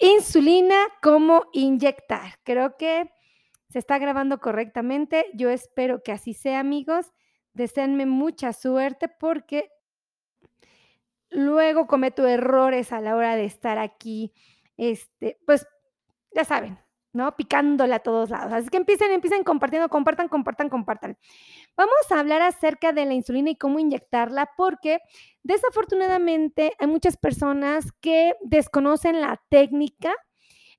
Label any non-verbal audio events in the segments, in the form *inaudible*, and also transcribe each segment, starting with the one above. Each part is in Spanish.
Insulina, ¿cómo inyectar? Creo que se está grabando correctamente. Yo espero que así sea, amigos. Deseenme mucha suerte porque luego cometo errores a la hora de estar aquí. Este, pues ya saben, ¿no? Picándola a todos lados. Así que empiecen, empiecen compartiendo, compartan, compartan, compartan. Vamos a hablar acerca de la insulina y cómo inyectarla, porque desafortunadamente hay muchas personas que desconocen la técnica,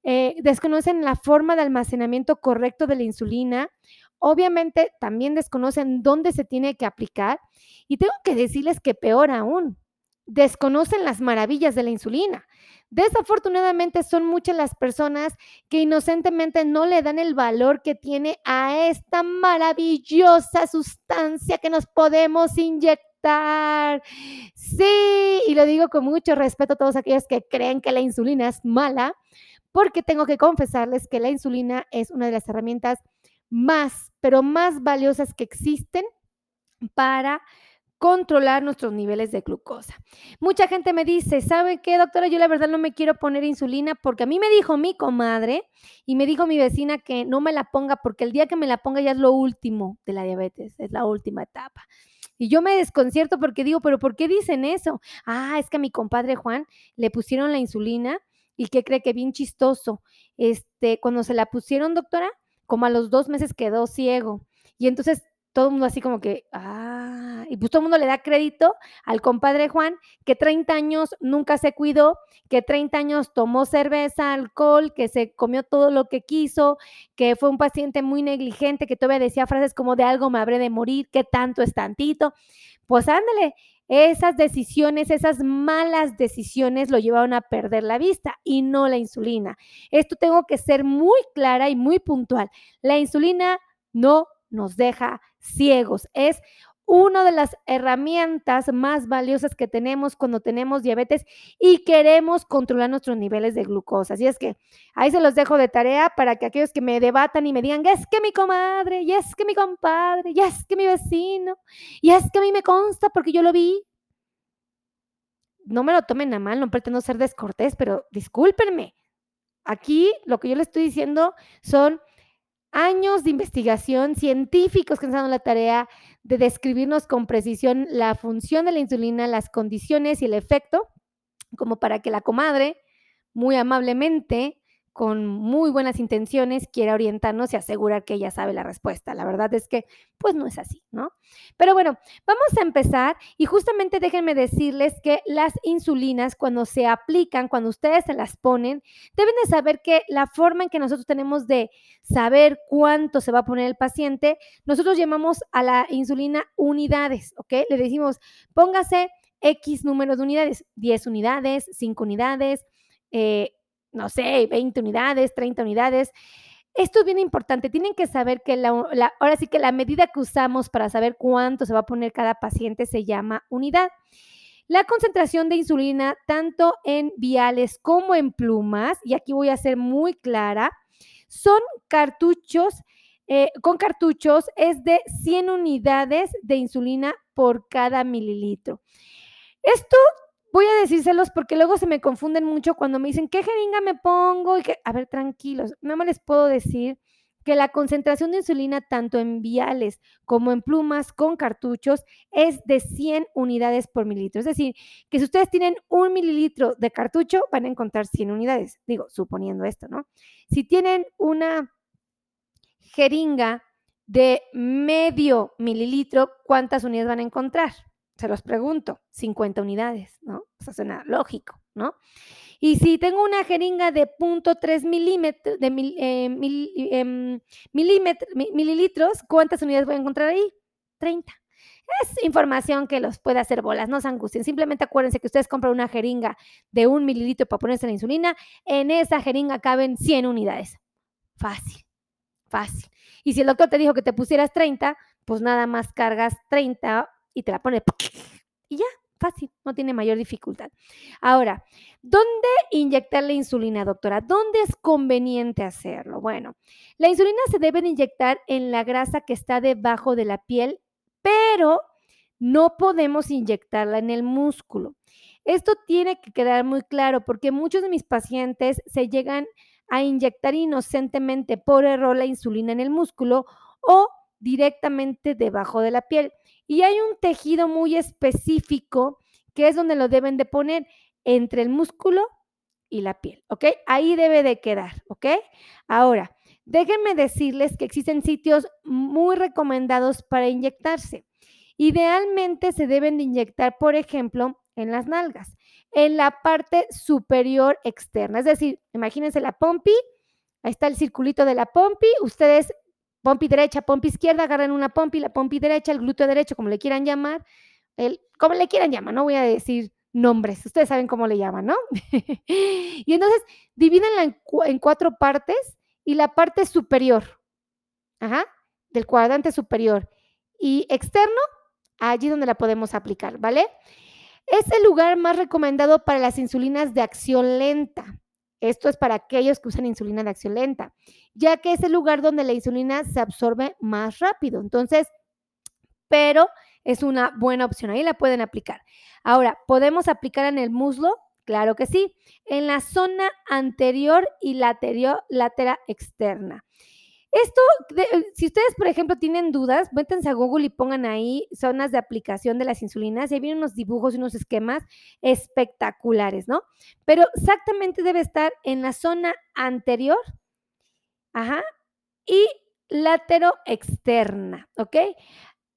eh, desconocen la forma de almacenamiento correcto de la insulina. Obviamente también desconocen dónde se tiene que aplicar. Y tengo que decirles que peor aún, desconocen las maravillas de la insulina. Desafortunadamente son muchas las personas que inocentemente no le dan el valor que tiene a esta maravillosa sustancia que nos podemos inyectar. Sí, y lo digo con mucho respeto a todos aquellos que creen que la insulina es mala, porque tengo que confesarles que la insulina es una de las herramientas más, pero más valiosas que existen para controlar nuestros niveles de glucosa. Mucha gente me dice, ¿sabe qué, doctora? Yo la verdad no me quiero poner insulina porque a mí me dijo mi comadre y me dijo mi vecina que no me la ponga porque el día que me la ponga ya es lo último de la diabetes, es la última etapa. Y yo me desconcierto porque digo, pero ¿por qué dicen eso? Ah, es que a mi compadre Juan le pusieron la insulina y que cree que bien chistoso. Este, cuando se la pusieron, doctora, como a los dos meses quedó ciego. Y entonces todo el mundo así como que, ah, y pues todo el mundo le da crédito al compadre Juan, que 30 años nunca se cuidó, que 30 años tomó cerveza, alcohol, que se comió todo lo que quiso, que fue un paciente muy negligente, que todavía decía frases como de algo me habré de morir, que tanto es tantito. Pues ándale, esas decisiones, esas malas decisiones lo llevaron a perder la vista y no la insulina. Esto tengo que ser muy clara y muy puntual. La insulina no nos deja ciegos. Es una de las herramientas más valiosas que tenemos cuando tenemos diabetes y queremos controlar nuestros niveles de glucosa. Así es que ahí se los dejo de tarea para que aquellos que me debatan y me digan, es que mi comadre, y es que mi compadre, y es que mi vecino, y es que a mí me consta porque yo lo vi. No me lo tomen a mal, no pretendo ser descortés, pero discúlpenme. Aquí lo que yo le estoy diciendo son años de investigación, científicos que han dado la tarea de describirnos con precisión la función de la insulina, las condiciones y el efecto, como para que la comadre muy amablemente con muy buenas intenciones quiere orientarnos y asegurar que ella sabe la respuesta. La verdad es que, pues no es así, ¿no? Pero bueno, vamos a empezar y justamente déjenme decirles que las insulinas, cuando se aplican, cuando ustedes se las ponen, deben de saber que la forma en que nosotros tenemos de saber cuánto se va a poner el paciente, nosotros llamamos a la insulina unidades, ¿ok? Le decimos, póngase X número de unidades, 10 unidades, 5 unidades, eh, no sé, 20 unidades, 30 unidades. Esto es bien importante. Tienen que saber que la, ahora sí que la medida que usamos para saber cuánto se va a poner cada paciente se llama unidad. La concentración de insulina, tanto en viales como en plumas, y aquí voy a ser muy clara, son cartuchos, eh, con cartuchos es de 100 unidades de insulina por cada mililitro. Esto voy a decírselos porque luego se me confunden mucho cuando me dicen, ¿qué jeringa me pongo? Y que, a ver, tranquilos, no me les puedo decir que la concentración de insulina tanto en viales como en plumas con cartuchos es de 100 unidades por mililitro. Es decir, que si ustedes tienen un mililitro de cartucho, van a encontrar 100 unidades. Digo, suponiendo esto, ¿no? Si tienen una jeringa de medio mililitro, ¿cuántas unidades van a encontrar? Se los pregunto, 50 unidades, ¿no? Eso suena lógico, ¿no? Y si tengo una jeringa de 0.3 milímetros, de eh, em, mililitros, ¿cuántas unidades voy a encontrar ahí? 30. Es información que los puede hacer bolas, no se angustien. Simplemente acuérdense que ustedes compran una jeringa de un mililitro para ponerse la insulina. En esa jeringa caben 100 unidades. Fácil, fácil. Y si el doctor te dijo que te pusieras 30, pues nada más cargas 30 y te la pone *laughs* y ya, fácil, no tiene mayor dificultad. Ahora, ¿dónde inyectar la insulina, doctora? ¿Dónde es conveniente hacerlo? Bueno, la insulina se debe inyectar en la grasa que está debajo de la piel, pero no podemos inyectarla en el músculo. Esto tiene que quedar muy claro porque muchos de mis pacientes se llegan a inyectar inocentemente por error la insulina en el músculo o directamente debajo de la piel. Y hay un tejido muy específico que es donde lo deben de poner entre el músculo y la piel, ¿ok? Ahí debe de quedar, ¿ok? Ahora, déjenme decirles que existen sitios muy recomendados para inyectarse. Idealmente se deben de inyectar, por ejemplo, en las nalgas, en la parte superior externa. Es decir, imagínense la pompi, ahí está el circulito de la pompi, ustedes pompi derecha, pompi izquierda, agarran una pompi, la pompi derecha, el glúteo derecho, como le quieran llamar, el, como le quieran llamar, no voy a decir nombres, ustedes saben cómo le llaman, ¿no? *laughs* y entonces divídenla en, en, cuatro partes y la parte superior, ajá, del cuadrante superior y externo, allí donde la podemos aplicar, ¿vale? Es el lugar más recomendado para las insulinas de acción lenta. Esto es para aquellos que usan insulina de acción lenta, ya que es el lugar donde la insulina se absorbe más rápido. Entonces, pero es una buena opción, ahí la pueden aplicar. Ahora, ¿podemos aplicar en el muslo? Claro que sí, en la zona anterior y lateral, externa. Esto, eh, si ustedes, por ejemplo, tienen dudas, métanse a Google y pongan ahí zonas de aplicación de las insulinas y ahí vienen unos dibujos y unos esquemas espectaculares, ¿no? Pero exactamente debe estar en la zona anterior, ajá, y látero externa, ¿ok?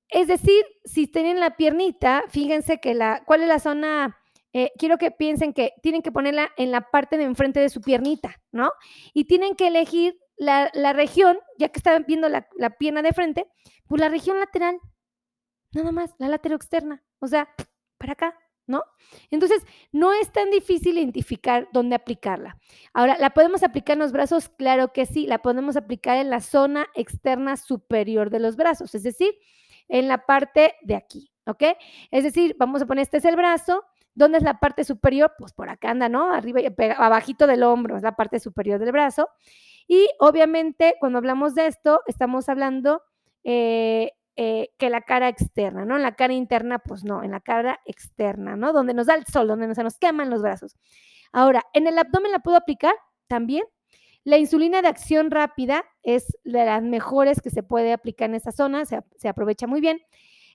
Es decir, si tienen la piernita, fíjense que la, ¿cuál es la zona? Eh, quiero que piensen que tienen que ponerla en la parte de enfrente de su piernita, ¿no? Y tienen que elegir la, región, ya que están viendo la, pierna de frente, pues la región lateral, nada más, la lateral externa, o sea, para acá, ¿no? Entonces, no es tan difícil identificar dónde aplicarla. Ahora, ¿la podemos aplicar en los brazos? Claro que sí, la podemos aplicar en la zona externa superior de los brazos, es decir, en la parte de aquí, ¿ok? Es decir, vamos a poner, este es el brazo, ¿dónde es la parte superior? Pues por acá anda, ¿no? Arriba, abajito del hombro, es la parte superior del brazo. Y obviamente cuando hablamos de esto, estamos hablando eh, eh, que la cara externa, ¿no? En la cara interna, pues no, en la cara externa, ¿no? Donde nos da el sol, donde se nos queman los brazos. Ahora, ¿en el abdomen la puedo aplicar? También. La insulina de acción rápida es de las mejores que se puede aplicar en esa zona, se, se aprovecha muy bien.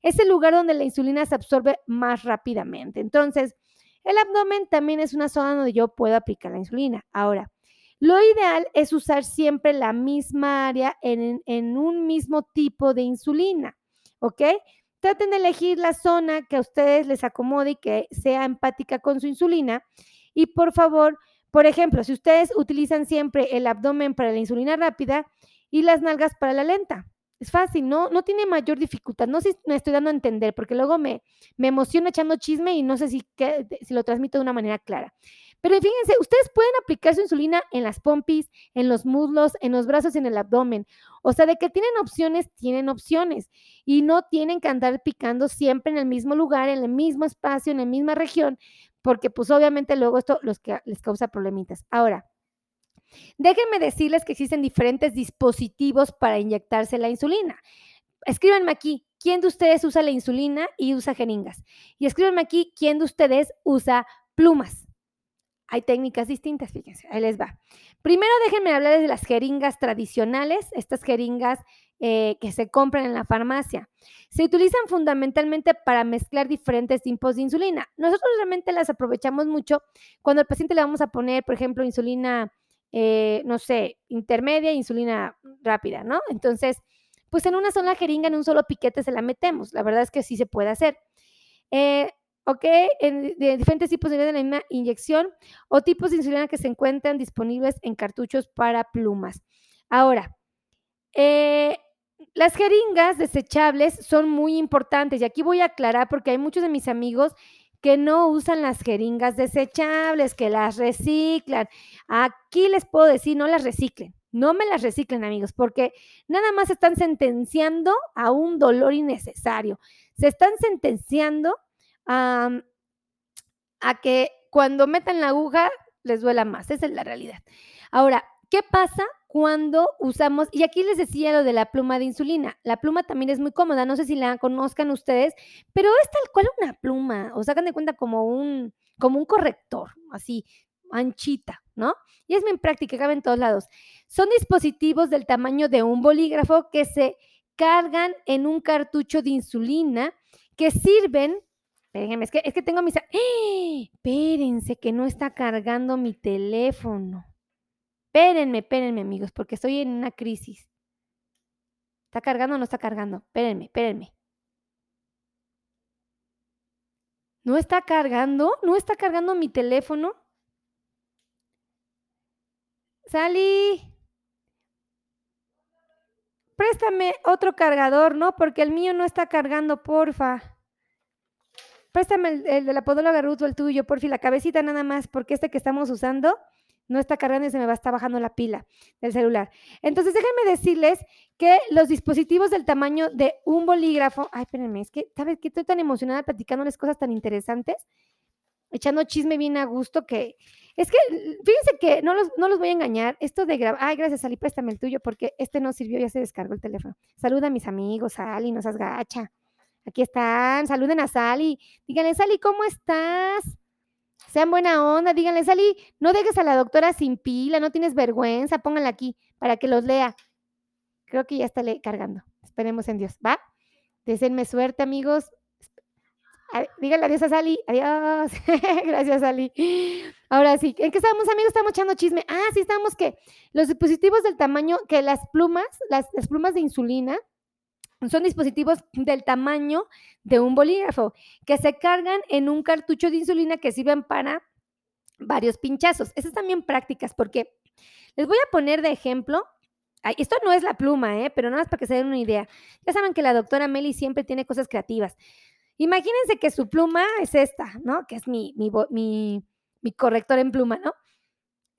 Es el lugar donde la insulina se absorbe más rápidamente. Entonces, el abdomen también es una zona donde yo puedo aplicar la insulina. Ahora, lo ideal es usar siempre la misma área en, un mismo tipo de insulina, ¿ok? Traten de elegir la zona que a ustedes les acomode y que sea empática con su insulina. Y por favor, por ejemplo, si ustedes utilizan siempre el abdomen para la insulina rápida y las nalgas para la lenta, es fácil, no, no tiene mayor dificultad. No sé si me estoy dando a entender, porque luego me, me emociona echando chisme y no sé si, si lo transmito de una manera clara. Pero fíjense, ustedes pueden aplicar su insulina en las pompis, en los muslos, en los brazos y en el abdomen. O sea, de que tienen opciones, tienen opciones. Y no tienen que andar picando siempre en el mismo lugar, en el mismo espacio, en la misma región, porque pues obviamente luego esto los que les causa problemitas. Ahora, déjenme decirles que existen diferentes dispositivos para inyectarse la insulina. Escríbanme aquí, ¿quién de ustedes usa la insulina y usa jeringas? Y escríbanme aquí, ¿quién de ustedes usa plumas? Hay técnicas distintas, fíjense, ahí les va. Primero déjenme hablar de las jeringas tradicionales, estas jeringas eh, que se compran en la farmacia. Se utilizan fundamentalmente para mezclar diferentes tipos de insulina. Nosotros realmente las aprovechamos mucho cuando al paciente le vamos a poner, por ejemplo, insulina, eh, no sé, intermedia, insulina rápida, ¿no? Entonces, pues en una sola jeringa, en un solo piquete se la metemos. La verdad es que sí se puede hacer. Eh, ¿ok? De diferentes tipos de la misma inyección o tipos de insulina que se encuentran disponibles en cartuchos para plumas. Ahora, eh, las jeringas desechables son muy importantes y aquí voy a aclarar porque hay muchos de mis amigos que no usan las jeringas desechables, que las reciclan. Aquí les puedo decir, no las reciclen. No me las reciclen, amigos, porque nada más están sentenciando a un dolor innecesario. Se están sentenciando a, que cuando metan la aguja les duela más. Esa es la realidad. Ahora, ¿qué pasa cuando usamos, y aquí les decía lo de la pluma de insulina, la pluma también es muy cómoda, no sé si la conozcan ustedes, pero es tal cual una pluma, o hagan de cuenta como un, como un corrector, así, anchita, ¿no? Y es bien práctica, cabe en todos lados. Son dispositivos del tamaño de un bolígrafo que se cargan en un cartucho de insulina que sirven Es que, es que tengo mis... ¡Eh! Espérense, que no está cargando mi teléfono. Espérenme, espérenme, amigos, porque estoy en una crisis. ¿Está cargando o no está cargando? Espérenme, espérenme. ¿No está cargando? ¿No está cargando mi teléfono? Sally. Préstame otro cargador, ¿no? Porque el mío no está cargando, porfa. Préstame el, de la podóloga Ruth o el tuyo, porfi, la cabecita nada más, porque este que estamos usando no está cargando y se me va a estar bajando la pila del celular. Entonces, déjenme decirles que los dispositivos del tamaño de un bolígrafo, ay, espérenme, es que, ¿sabes qué? Estoy tan emocionada platicándoles cosas tan interesantes, echando chisme bien a gusto que, es que, fíjense que no los, no los voy a engañar, esto de grabar, ay, gracias, Ali, préstame el tuyo, porque este no sirvió, ya se descargó el teléfono. Saluda a mis amigos, Ali, no seas gacha. Aquí están, saluden a Sally. Díganle, Sally, ¿cómo estás? Sean buena onda, díganle, Sally, no dejes a la doctora sin pila, no tienes vergüenza, pónganla aquí para que los lea. Creo que ya está cargando. Esperemos en Dios, ¿va? Deseenme suerte, amigos. Díganle adiós a Sally. Adiós. *laughs* Gracias, Sally. Ahora sí, ¿en qué estamos, amigos? Estamos echando chisme. Ah, sí, estamos que los dispositivos del tamaño, que las plumas, las plumas de insulina, son dispositivos del tamaño de un bolígrafo que se cargan en un cartucho de insulina que sirven para varios pinchazos. Esas también prácticas porque les voy a poner de ejemplo. esto no es la pluma, ¿eh? pero nada más para que se den una idea. Ya saben que la doctora Meli siempre tiene cosas creativas. Imagínense que su pluma es esta, ¿no? Que es mi, mi, mi corrector en pluma, ¿no?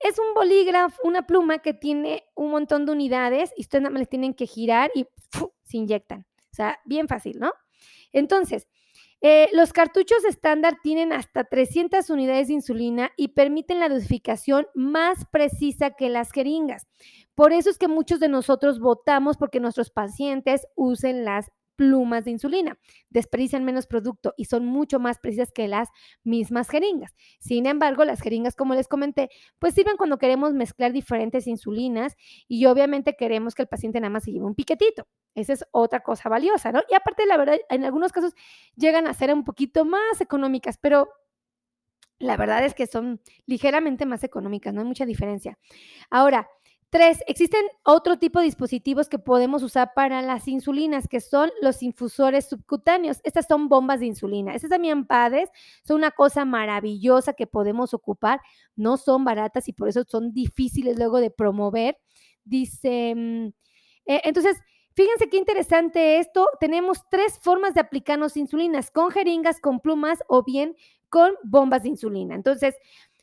Es un bolígrafo, una pluma que tiene un montón de unidades y ustedes nada más les tienen que girar y se inyectan. O sea, bien fácil, ¿no? Entonces, eh, los cartuchos estándar tienen hasta 300 unidades de insulina y permiten la dosificación más precisa que las jeringas. Por eso es que muchos de nosotros votamos porque nuestros pacientes usen las plumas de insulina. Desperdician menos producto y son mucho más precisas que las mismas jeringas. Sin embargo, las jeringas, como les comenté, pues sirven cuando queremos mezclar diferentes insulinas y obviamente queremos que el paciente nada más se lleve un piquetito. Esa es otra cosa valiosa, ¿no? Y aparte, la verdad, en algunos casos llegan a ser un poquito más económicas, pero la verdad es que son ligeramente más económicas, no hay mucha diferencia. Ahora, Tres, existen otro tipo de dispositivos que podemos usar para las insulinas, que son los infusores subcutáneos. Estas son bombas de insulina. Estas también padres, son una cosa maravillosa que podemos ocupar. No son baratas y por eso son difíciles luego de promover. Dice, mm, eh, entonces, fíjense qué interesante esto. Tenemos tres formas de aplicarnos insulinas, con jeringas, con plumas o bien con bombas de insulina. Entonces,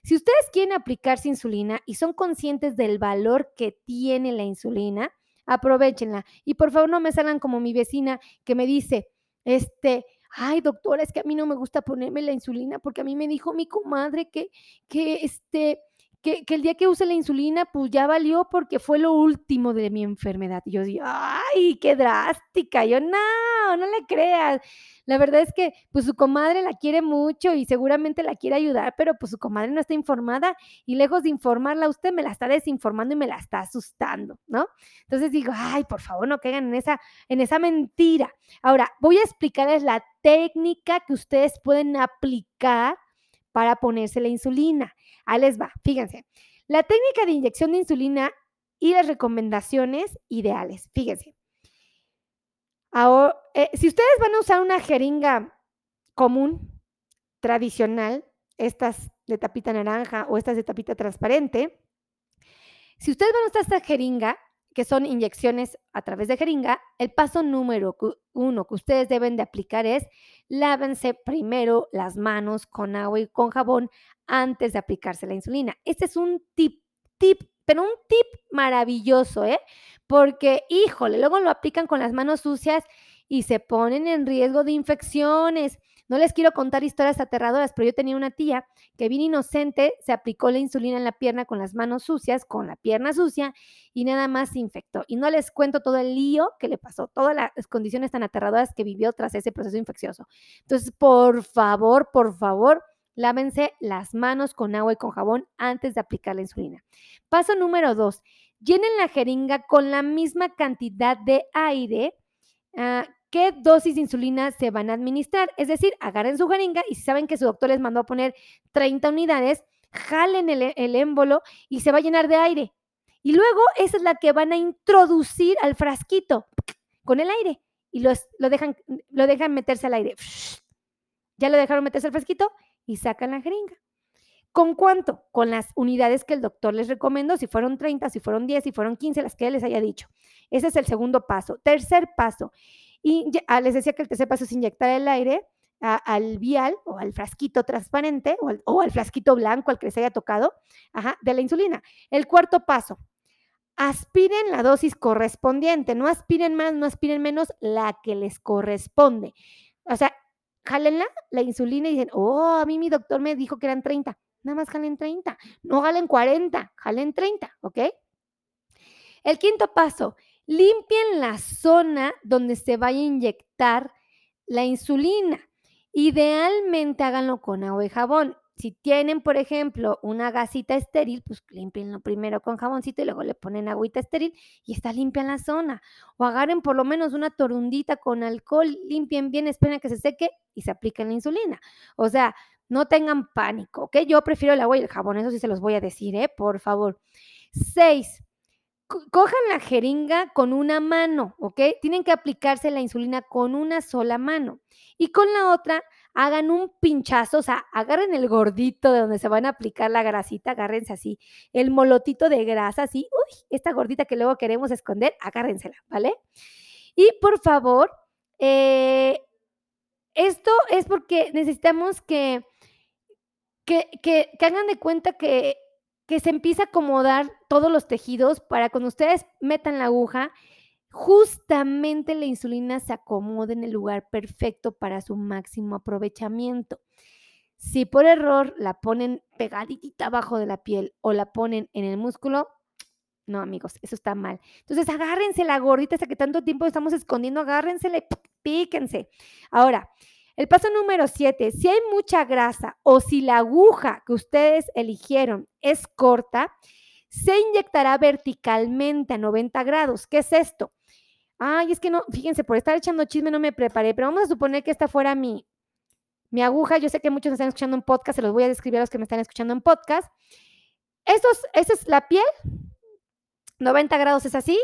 si ustedes quieren aplicarse insulina y son conscientes del valor que tiene la insulina, aprovechenla. Y por favor no me salgan como mi vecina que me dice, este, ay doctora, es que a mí no me gusta ponerme la insulina porque a mí me dijo mi comadre que, que este, que, el día que use la insulina, pues ya valió porque fue lo último de mi enfermedad. Y yo digo, ay, qué drástica. yo, no, no le creas. La verdad es que, pues su comadre la quiere mucho y seguramente la quiere ayudar, pero pues su comadre no está informada y lejos de informarla usted, me la está desinformando y me la está asustando, ¿no? Entonces digo, ay, por favor, no caigan en esa, en esa mentira. Ahora, voy a explicarles la técnica que ustedes pueden aplicar para ponerse la insulina. Ahí les va, fíjense. La técnica de inyección de insulina y las recomendaciones ideales. Fíjense. Ahora, eh, si ustedes van a usar una jeringa común, tradicional, estas de tapita naranja o estas de tapita transparente, si ustedes van a usar esta jeringa, que son inyecciones a través de jeringa, el paso número uno que ustedes deben de aplicar es lávense primero las manos con agua y con jabón antes de aplicarse la insulina. Este es un tip, tip, pero un tip maravilloso, ¿eh? Porque, híjole, luego lo aplican con las manos sucias y se ponen en riesgo de infecciones. No les quiero contar historias aterradoras, pero yo tenía una tía que bien inocente se aplicó la insulina en la pierna con las manos sucias, con la pierna sucia y nada más se infectó. Y no les cuento todo el lío que le pasó, todas las condiciones tan aterradoras que vivió tras ese proceso infeccioso. Entonces, por favor, por favor, Lávense las manos con agua y con jabón antes de aplicar la insulina. Paso número dos, llenen la jeringa con la misma cantidad de aire uh, qué dosis de insulina se van a administrar. Es decir, agarren su jeringa y si saben que su doctor les mandó a poner 30 unidades, jalen el, el émbolo y se va a llenar de aire. Y luego esa es la que van a introducir al frasquito con el aire y los, lo, dejan, lo dejan meterse al aire. Ya lo dejaron meterse al frasquito y sacan la jeringa. ¿Con cuánto? Con las unidades que el doctor les recomendó, si fueron 30, si fueron 10, si fueron 15, las que él les haya dicho. Ese es el segundo paso. Tercer paso, y ah, les decía que el tercer paso es inyectar el aire al vial o al frasquito transparente o al, frasquito blanco al que les haya tocado de la insulina. El cuarto paso, aspiren la dosis correspondiente, no aspiren más, no aspiren menos, la que les corresponde. O sea, jálenla, la insulina y dicen, oh, a mí mi doctor me dijo que eran 30. Nada más jalen 30, no jalen 40, jalen 30, ¿ok? El quinto paso, limpien la zona donde se vaya a inyectar la insulina. Idealmente háganlo con agua y jabón. Si tienen, por ejemplo, una gasita estéril, pues limpienlo primero con jaboncito y luego le ponen agüita estéril y está limpia la zona. O agarren por lo menos una torundita con alcohol, limpien bien, esperen a que se seque y se apliquen la insulina. O sea, no tengan pánico, ¿ok? Yo prefiero el agua y el jabón, eso sí se los voy a decir, ¿eh? Por favor. Seis, cojan la jeringa con una mano, ¿ok? Tienen que aplicarse la insulina con una sola mano. Y con la otra, hagan un pinchazo, o sea, agarren el gordito de donde se van a aplicar la grasita, agárrense así, el molotito de grasa, así, uy, esta gordita que luego queremos esconder, agárrensela, ¿vale? Y por favor, eh, esto es porque necesitamos que, que, que, que hagan de cuenta que que se empieza a acomodar todos los tejidos para cuando ustedes metan la aguja, justamente la insulina se acomode en el lugar perfecto para su máximo aprovechamiento. Si por error la ponen pegadita abajo de la piel o la ponen en el músculo, no, amigos, eso está mal. Entonces, agárrense la gordita hasta que tanto tiempo estamos escondiendo, agárrensela y píquense. Ahora, el paso número siete, si hay mucha grasa o si la aguja que ustedes eligieron es corta, se inyectará verticalmente a 90 grados. ¿Qué es esto? Ay, es que no, fíjense, por estar echando chisme no me preparé, pero vamos a suponer que esta fuera mi, mi aguja. Yo sé que muchos me están escuchando en podcast, se los voy a describir a los que me están escuchando en podcast. Estos, esta es la piel, 90 grados es así.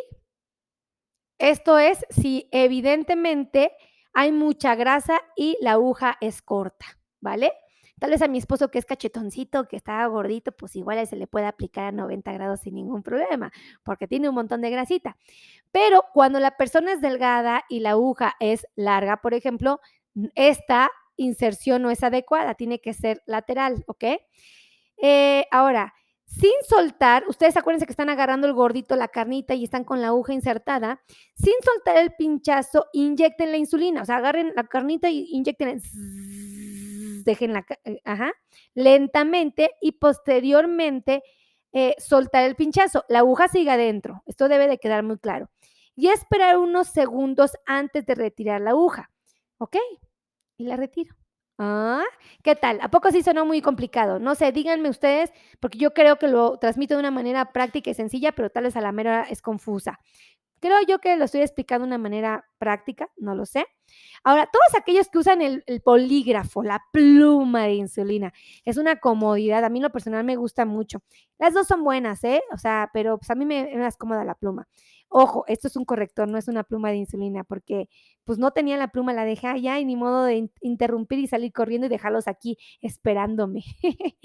Esto es si evidentemente hay mucha grasa y la aguja es corta, ¿vale? Tal vez a mi esposo que es cachetoncito, que está gordito, pues igual se le puede aplicar a 90 grados sin ningún problema, porque tiene un montón de grasita. Pero cuando la persona es delgada y la aguja es larga, por ejemplo, esta inserción no es adecuada, tiene que ser lateral, ¿ok? Eh, ahora, sin soltar, ustedes acuérdense que están agarrando el gordito, la carnita y están con la aguja insertada, sin soltar el pinchazo, inyecten la insulina, o sea, agarren la carnita y inyecten, dejen la, eh, ajá, lentamente y posteriormente eh, soltar el pinchazo. La aguja sigue adentro, esto debe de quedar muy claro. Y esperar unos segundos antes de retirar la aguja, ¿ok? Y la retiro. Ah, ¿qué tal? ¿A poco sí sonó muy complicado? No sé, díganme ustedes, porque yo creo que lo transmito de una manera práctica y sencilla, pero tal vez a la mera es confusa. Creo yo que lo estoy explicando de una manera práctica, no lo sé. Ahora, todos aquellos que usan el, polígrafo, la pluma de insulina, es una comodidad. A mí lo personal me gusta mucho. Las dos son buenas, ¿eh? O sea, pero pues a mí me es más cómoda la pluma. Ojo, esto es un corrector, no es una pluma de insulina, porque pues no tenía la pluma, la dejé allá y ni modo de interrumpir y salir corriendo y dejarlos aquí esperándome. *laughs*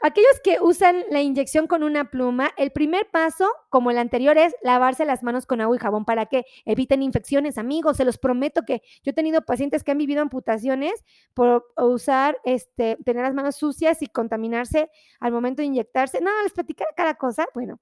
Aquellos que usan la inyección con una pluma, el primer paso, como el anterior, es lavarse las manos con agua y jabón para que eviten infecciones, amigos. Se los prometo que yo he tenido pacientes que han vivido amputaciones por usar, este, tener las manos sucias y contaminarse al momento de inyectarse. No, les platicaré cada cosa. Bueno,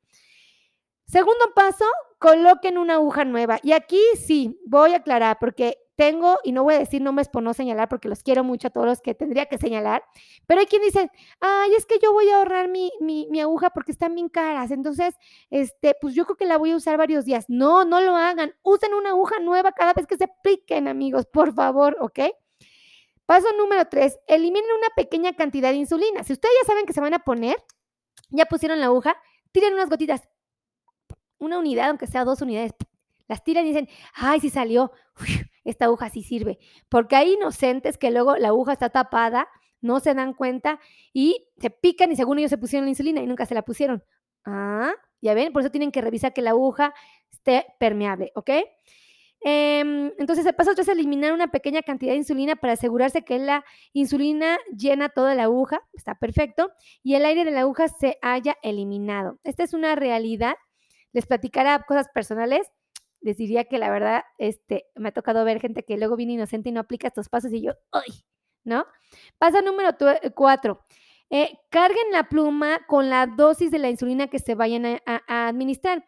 Segundo paso, coloquen una aguja nueva. Y aquí sí, voy a aclarar, porque tengo, y no voy a decir nombres por no señalar, porque los quiero mucho a todos los que tendría que señalar, pero hay quien dice, ay, es que yo voy a ahorrar mi, mi, aguja porque están bien caras, entonces, este, pues yo creo que la voy a usar varios días. No, no lo hagan, usen una aguja nueva cada vez que se apliquen, amigos, por favor, ¿ok? Paso número tres, eliminen una pequeña cantidad de insulina. Si ustedes ya saben que se van a poner, ya pusieron la aguja, tiren unas gotitas, una unidad, aunque sea dos unidades, las tiran y dicen, ay, sí salió, esta aguja sí sirve. Porque hay inocentes que luego la aguja está tapada, no se dan cuenta y se pican y según ellos se pusieron la insulina y nunca se la pusieron. Ah, ya ven, por eso tienen que revisar que la aguja esté permeable, ¿ok? Em, entonces, el paso 3 es eliminar una pequeña cantidad de insulina para asegurarse que la insulina llena toda la aguja, está perfecto, y el aire de la aguja se haya eliminado. Esta es una realidad. Les platicará cosas personales. Les diría que la verdad, este, me ha tocado ver gente que luego viene inocente y no aplica estos pasos y yo, ¡ay! ¿No? Paso número 4. Eh, carguen la pluma con la dosis de la insulina que se vayan a, administrar.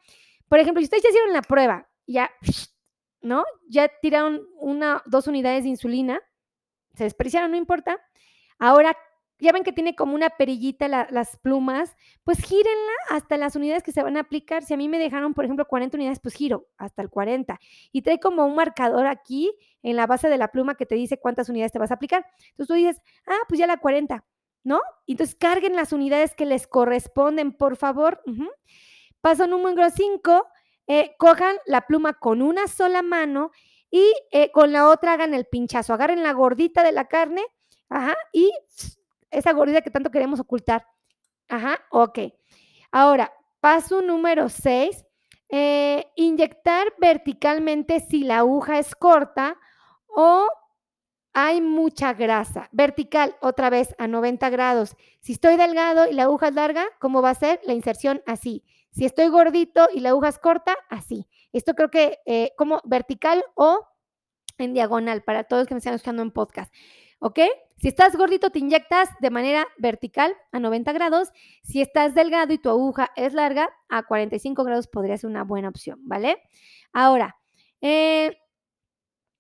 Por ejemplo, si ustedes ya hicieron la prueba, ya ¿no? Ya tiraron una, dos unidades de insulina, se despreciaron, no importa. Ahora, ya ven que tiene como una perillita las plumas, pues gírenla hasta las unidades que se van a aplicar. Si a mí me dejaron, por ejemplo, 40 unidades, pues giro hasta el 40. Y trae como un marcador aquí en la base de la pluma que te dice cuántas unidades te vas a aplicar. Entonces tú dices, ah, pues ya la 40, ¿no? Entonces carguen las unidades que les corresponden, por favor. Paso número 5, eh, cojan la pluma con una sola mano y eh, con la otra hagan el pinchazo. Agarren la gordita de la carne, ajá, y esa gordita que tanto queremos ocultar. Ajá, ok. Ahora, paso número 6, eh, inyectar verticalmente si la aguja es corta o hay mucha grasa. Vertical, otra vez a 90 grados. Si estoy delgado y la aguja es larga, ¿cómo va a ser la inserción? Así. Si estoy gordito y la aguja es corta, así. Esto creo que eh, como vertical o en diagonal para todos los que me están escuchando en podcast. ¿Ok? Si estás gordito, te inyectas de manera vertical a 90 grados. Si estás delgado y tu aguja es larga, a 45 grados podría ser una buena opción, ¿vale? Ahora, eh,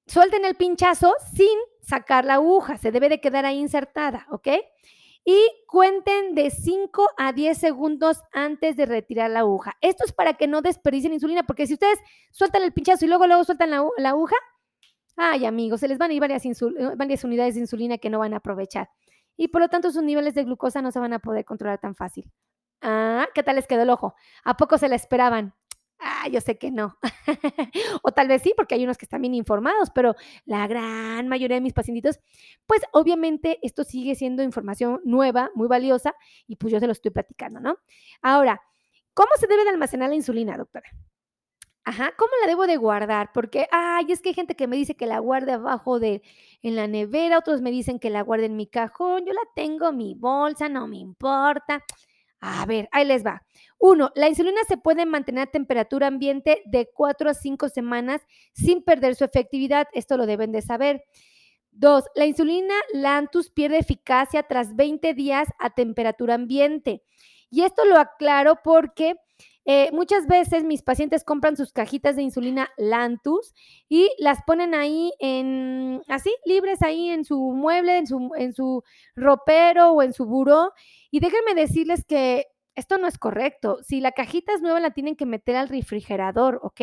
suelten el pinchazo sin sacar la aguja. Se debe de quedar ahí insertada, ¿ok? y cuenten de 5 a 10 segundos antes de retirar la aguja. Esto es para que no desperdicien insulina, porque si ustedes sueltan el pinchazo y luego luego sueltan la, aguja, ay amigos, se les van a ir varias, varias unidades de insulina que no van a aprovechar. Y por lo tanto sus niveles de glucosa no se van a poder controlar tan fácil. Ah, ¿qué tal les quedó el ojo? ¿A poco se la esperaban? Ah, yo sé que no. *laughs* o tal vez sí, porque hay unos que están bien informados, pero la gran mayoría de mis pacientitos, pues obviamente esto sigue siendo información nueva, muy valiosa, y pues yo se lo estoy platicando, ¿no? Ahora, ¿cómo se debe de almacenar la insulina, doctora? Ajá, ¿cómo la debo de guardar? Porque, ay, es que hay gente que me dice que la guarde abajo de, en la nevera, otros me dicen que la guarde en mi cajón, yo la tengo en mi bolsa, no me importa. A ver, ahí les va. Uno, la insulina se puede mantener a temperatura ambiente de 4 a 5 semanas sin perder su efectividad. Esto lo deben de saber. Dos, la insulina Lantus pierde eficacia tras 20 días a temperatura ambiente. Y esto lo aclaro porque eh, muchas veces mis pacientes compran sus cajitas de insulina Lantus y las ponen ahí en, así, libres ahí en su mueble, en su, en su ropero o en su buró. Y déjenme decirles que esto no es correcto. Si la cajita es nueva, la tienen que meter al refrigerador, ¿ok?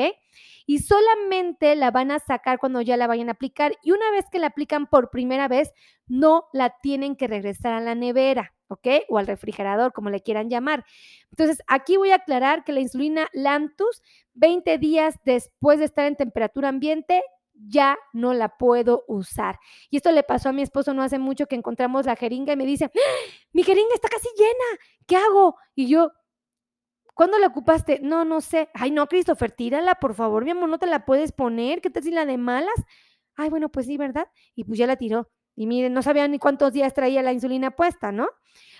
Y solamente la van a sacar cuando ya la vayan a aplicar. Y una vez que la aplican por primera vez, no la tienen que regresar a la nevera, ¿ok? O al refrigerador, como le quieran llamar. Entonces, aquí voy a aclarar que la insulina Lantus, 20 días después de estar en temperatura ambiente, ya no la puedo usar. Y esto le pasó a mi esposo no hace mucho que encontramos la jeringa y me dice, ¡Ah! mi jeringa está casi llena, ¿qué hago? Y yo, ¿cuándo la ocupaste? No, no sé. Ay, no, Christopher, tírala, por favor, mi amor, no te la puedes poner. ¿Qué tal si la de malas? Ay, bueno, pues sí, ¿verdad? Y pues ya la tiró. Y miren, no sabía ni cuántos días traía la insulina puesta, ¿no?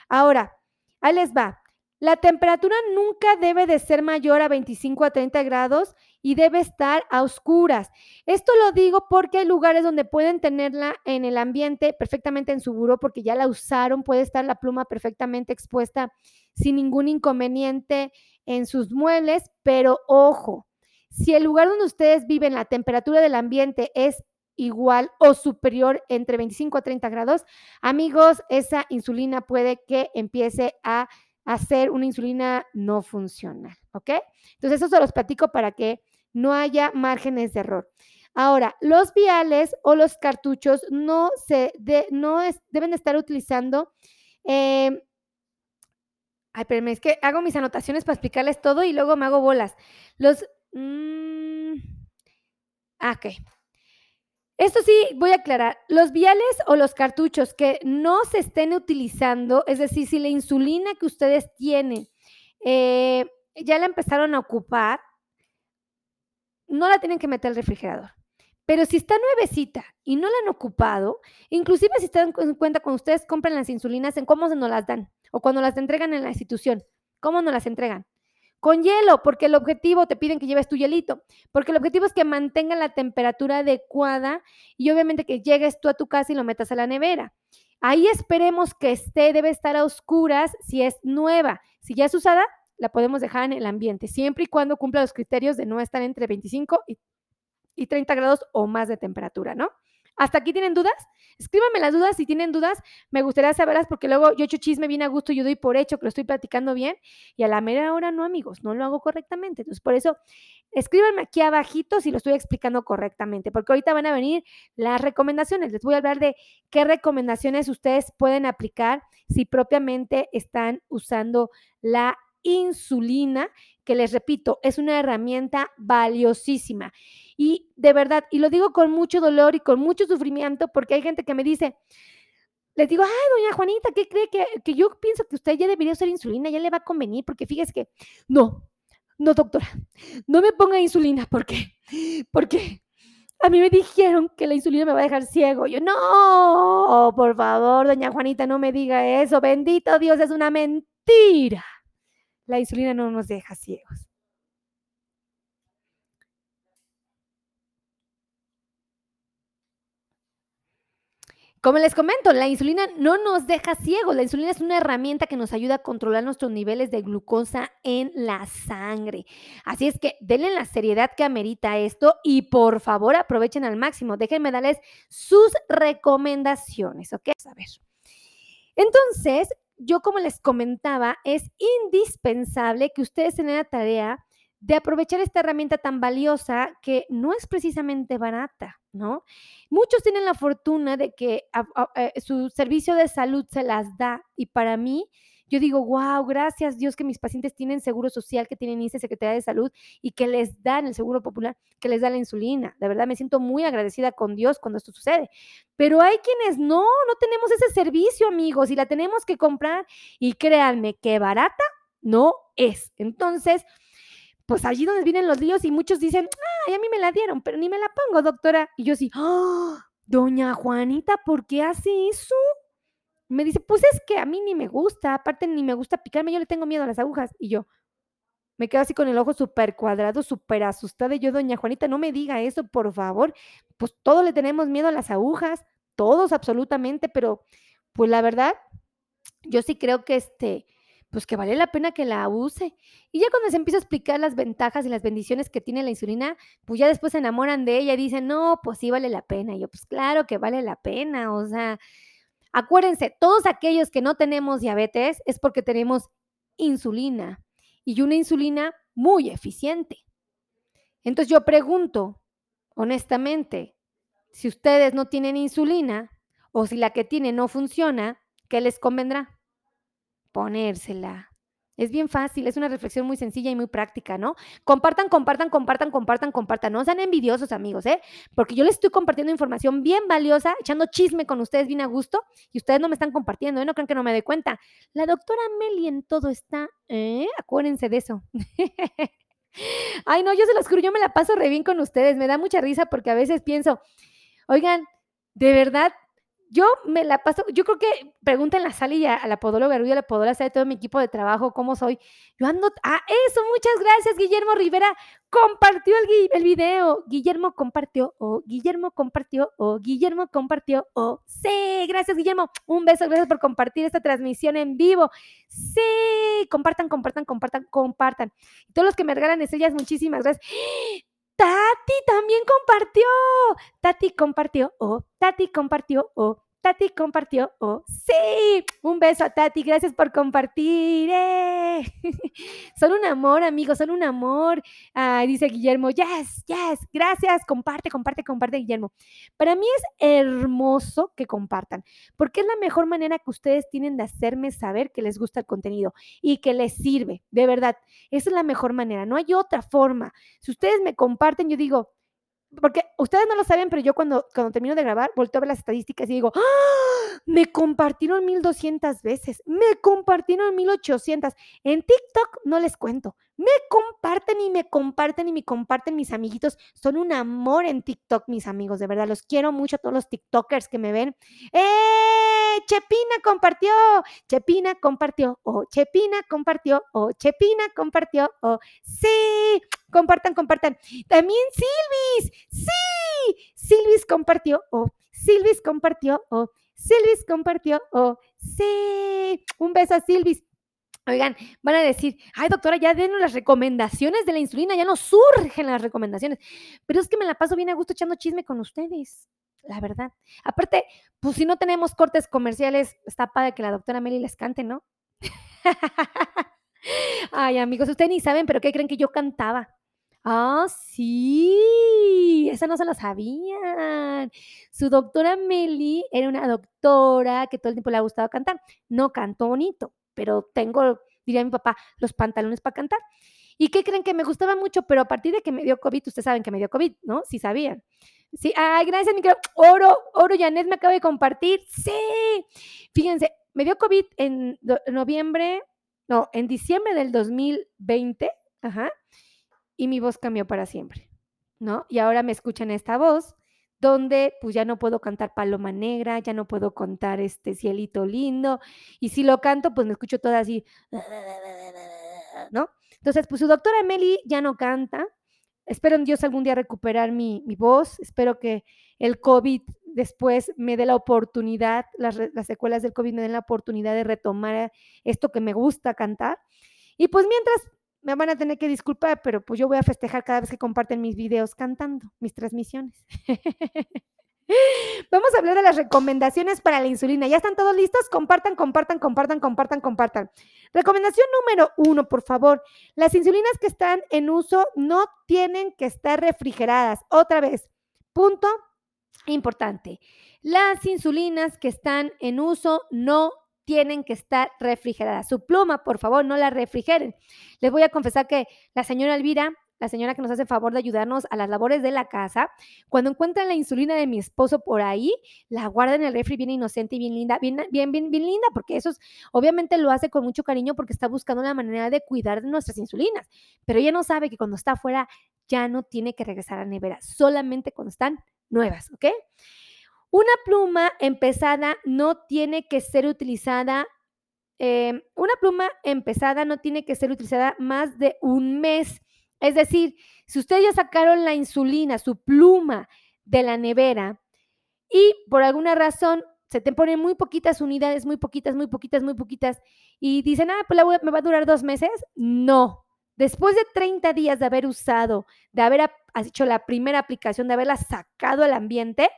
Ahora, ahí les va. La temperatura nunca debe de ser mayor a 25 a 30 grados y debe estar a oscuras. Esto lo digo porque hay lugares donde pueden tenerla en el ambiente perfectamente en su buró porque ya la usaron, puede estar la pluma perfectamente expuesta sin ningún inconveniente en sus muebles, pero ojo, si el lugar donde ustedes viven, la temperatura del ambiente es igual o superior entre 25 a 30 grados, amigos, esa insulina puede que empiece a hacer una insulina no funcional, ¿ok? Entonces, eso se los platico para que no haya márgenes de error. Ahora, los viales o los cartuchos no se no deben estar utilizando. Eh, ay, espérenme, es que hago mis anotaciones para explicarles todo y luego me hago bolas. Los. Mmm, ok. Esto sí, voy a aclarar. Los viales o los cartuchos que no se estén utilizando, es decir, si la insulina que ustedes tienen eh, ya la empezaron a ocupar, no la tienen que meter al refrigerador. Pero si está nuevecita y no la han ocupado, inclusive si se dan cuenta cuando ustedes compran las insulinas, en cómo se nos las dan o cuando las entregan en la institución, cómo nos las entregan. Con hielo, porque el objetivo, te piden que lleves tu hielito, porque el objetivo es que mantengan la temperatura adecuada y obviamente que llegues tú a tu casa y lo metas a la nevera. Ahí esperemos que esté, debe estar a oscuras si es nueva. Si ya es usada, la podemos dejar en el ambiente, siempre y cuando cumpla los criterios de no estar entre 25 y, 30 grados o más de temperatura, ¿no? ¿Hasta aquí tienen dudas? Escríbanme las dudas si tienen dudas. Me gustaría saberlas porque luego yo echo chisme bien a gusto, yo doy por hecho que lo estoy platicando bien y a la mera hora no, amigos, no lo hago correctamente. Entonces, por eso, escríbanme aquí abajito si lo estoy explicando correctamente, porque ahorita van a venir las recomendaciones. Les voy a hablar de qué recomendaciones ustedes pueden aplicar si propiamente están usando la insulina, que les repito, es una herramienta valiosísima. Y de verdad, y lo digo con mucho dolor y con mucho sufrimiento, porque hay gente que me dice, les digo, ay, doña Juanita, ¿qué cree que, que yo pienso que usted ya debería usar insulina, ya le va a convenir? Porque fíjese que, no, no, doctora, no me ponga insulina, ¿por qué? *laughs* Porque a mí me dijeron que la insulina me va a dejar ciego. Yo, no, por favor, doña Juanita, no me diga eso. Bendito Dios, es una mentira la insulina no nos deja ciegos. Como les comento, la insulina no nos deja ciegos. La insulina es una herramienta que nos ayuda a controlar nuestros niveles de glucosa en la sangre. Así es que denle la seriedad que amerita esto y por favor aprovechen al máximo. Déjenme darles sus recomendaciones, ¿ok? A ver. Entonces, yo como les comentaba, es indispensable que ustedes tengan la tarea de aprovechar esta herramienta tan valiosa que no es precisamente barata, ¿no? Muchos tienen la fortuna de que eh, su servicio de salud se las da y para mí yo digo, wow, gracias Dios que mis pacientes tienen seguro social, que tienen ICE, Secretaría de Salud y que les dan el seguro popular, que les da la insulina. De verdad me siento muy agradecida con Dios cuando esto sucede. Pero hay quienes no, no tenemos ese servicio, amigos, y la tenemos que comprar. Y créanme que barata no es. Entonces, pues allí donde vienen los líos y muchos dicen, ay, a mí me la dieron, pero ni me la pongo, doctora. Y yo sí, ¡Oh, doña Juanita, ¿por qué hace eso? Me dice, pues es que a mí ni me gusta, aparte ni me gusta picarme, yo le tengo miedo a las agujas. Y yo me quedo así con el ojo súper cuadrado, súper asustada. Y yo, doña Juanita, no me diga eso, por favor. Pues todos le tenemos miedo a las agujas, todos absolutamente, pero pues la verdad, yo sí creo que este, pues que vale la pena que la use. Y ya cuando se empieza a explicar las ventajas y las bendiciones que tiene la insulina, pues ya después se enamoran de ella y dicen, no, pues sí vale la pena. Y yo, pues claro que vale la pena, o sea, Acuérdense, todos aquellos que no tenemos diabetes es porque tenemos insulina y una insulina muy eficiente. Entonces yo pregunto, honestamente, si ustedes no tienen insulina o si la que tienen no funciona, ¿qué les convendrá? Ponérsela. Es bien fácil, es una reflexión muy sencilla y muy práctica, ¿no? Compartan, compartan, compartan, compartan, compartan. No sean envidiosos, amigos, ¿eh? Porque yo les estoy compartiendo información bien valiosa, echando chisme con ustedes bien a gusto y ustedes no me están compartiendo, ¿eh? No crean que no me doy cuenta. La doctora Meli en todo está, ¿eh? Acuérdense de eso. *laughs* Ay, no, yo se los juro, yo me la paso re bien con ustedes. Me da mucha risa porque a veces pienso, oigan, de verdad, yo me la paso, yo creo que pregunta en la sala y a, la podóloga Rudy, a la podóloga, sabe todo mi equipo de trabajo, cómo soy. Yo ando, ah, eso, muchas gracias, Guillermo Rivera, compartió el, el video. Guillermo compartió, o Guillermo compartió, o Guillermo compartió, o sí, gracias, Guillermo. Un beso, gracias por compartir esta transmisión en vivo. Sí, compartan, compartan, compartan, compartan. Todos los que me regalan estrellas, muchísimas gracias. Tati también compartió. Tati compartió. Oh, Tati compartió. Oh, Tati compartió. Oh, sí. Un beso a Tati. Gracias por compartir. Eh. *laughs* son un amor, amigos, son un amor. Dice Guillermo, yes, yes, gracias, comparte, comparte, comparte, Guillermo. Para mí es hermoso que compartan, porque es la mejor manera que ustedes tienen de hacerme saber que les gusta el contenido y que les sirve, de verdad. Esa es la mejor manera, no hay otra forma. Si ustedes me comparten, yo digo, porque ustedes no lo saben, pero yo cuando, cuando termino de grabar, volteo a ver las estadísticas y digo, ¡Ah! me compartieron 1200 veces, me compartieron 1800. En TikTok no les cuento, me comparten y me comparten y me comparten mis amiguitos. Son un amor en TikTok, mis amigos, de verdad. Los quiero mucho a todos los TikTokers que me ven. ¡Eh! Chepina compartió, Chepina compartió, o Chepina compartió, o Chepina compartió, o sí, compartan, compartan. También Silvis, sí, Silvis compartió, o Silvis compartió, o Silvis compartió, o sí. Un beso a Silvis. Oigan, van a decir, ay doctora, ya denos las recomendaciones de la insulina, ya no surgen las recomendaciones. Pero es que me la paso bien a gusto echando chisme con ustedes, la verdad. Aparte, pues si no tenemos cortes comerciales, está padre que la doctora Meli les cante, ¿no? *laughs* ay amigos, ustedes ni saben, pero ¿qué creen que yo cantaba? Ah, sí, esa no se la sabían. Su doctora Meli era una doctora que todo el tiempo le ha gustado cantar. No cantó bonito, pero tengo, diría mi papá, los pantalones para cantar. ¿Y qué creen que me gustaba mucho? Pero a partir de que me dio COVID, ustedes saben que me dio COVID, ¿no? Sí sabían. Sí, ay, gracias, micro. Oro, Oro, Janet me acaba de compartir. Sí. Fíjense, me dio COVID en noviembre, no, en diciembre del 2020, ajá, y mi voz cambió para siempre, ¿no? Y ahora me escuchan esta voz donde pues ya no puedo cantar Paloma Negra, ya no puedo contar este Cielito Lindo, y si lo canto, pues me escucho toda así, ¿no? Entonces, pues su doctora Meli ya no canta, espero en Dios algún día recuperar mi, voz, espero que el COVID después me dé la oportunidad, las, las secuelas del COVID me den la oportunidad de retomar esto que me gusta cantar. Y pues mientras me van a tener que disculpar, pero pues yo voy a festejar cada vez que comparten mis videos cantando, mis transmisiones. *laughs* Vamos a hablar de las recomendaciones para la insulina. ¿Ya están todos listos? Compartan, compartan, compartan, compartan, compartan. Recomendación número uno, por favor. Las insulinas que están en uso no tienen que estar refrigeradas. Otra vez, punto importante. Las insulinas que están en uso no tienen que estar refrigeradas. Su pluma, por favor, no la refrigeren. Les voy a confesar que la señora Elvira, la señora que nos hace favor de ayudarnos a las labores de la casa, cuando encuentran la insulina de mi esposo por ahí, la guarda en el refri bien inocente y bien linda, bien, bien, bien, bien linda, porque eso es, obviamente lo hace con mucho cariño porque está buscando la manera de cuidar de nuestras insulinas, pero ella no sabe que cuando está afuera ya no tiene que regresar a nevera, solamente cuando están nuevas, ¿ok? Una pluma empezada no tiene que ser utilizada, em, una pluma empezada no tiene que ser utilizada más de un mes. Es decir, si ustedes ya sacaron la insulina, su pluma de la nevera y por alguna razón se te ponen muy poquitas unidades, muy poquitas, muy poquitas, muy poquitas, y dicen, ah, pues la me va a durar dos meses. No. Después de 30 días de haber usado, de haber hecho la primera aplicación, de haberla sacado al ambiente,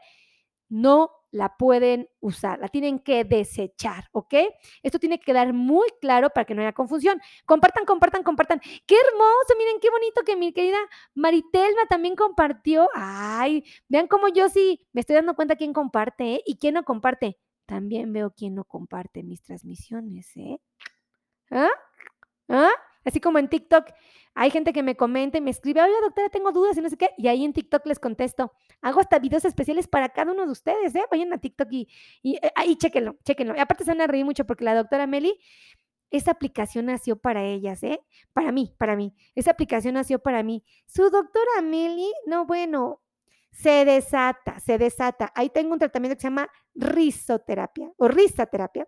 no la pueden usar, la tienen que desechar, ¿ok? Esto tiene que quedar muy claro para que no haya confusión. Compartan, compartan, compartan. Qué hermoso, miren qué bonito que mi querida Maritelma también compartió. Ay, vean cómo yo sí me estoy dando cuenta quién comparte ¿eh? y quién no comparte. También veo quién no comparte mis transmisiones, ¿eh? ¿Ah? ¿Ah? Así como en TikTok hay gente que me comenta y me escribe, oye doctora, tengo dudas y no sé qué, y ahí en TikTok les contesto. Hago hasta videos especiales para cada uno de ustedes, ¿eh? Vayan a TikTok y, y eh, ahí chéquenlo, chéquenlo. Y aparte se van a reír mucho porque la doctora Meli, esa aplicación nació para ellas, ¿eh? Para mí, para mí. Esa aplicación nació para mí. Su doctora Meli, no, bueno, se desata, se desata. Ahí tengo un tratamiento que se llama risoterapia o risaterapia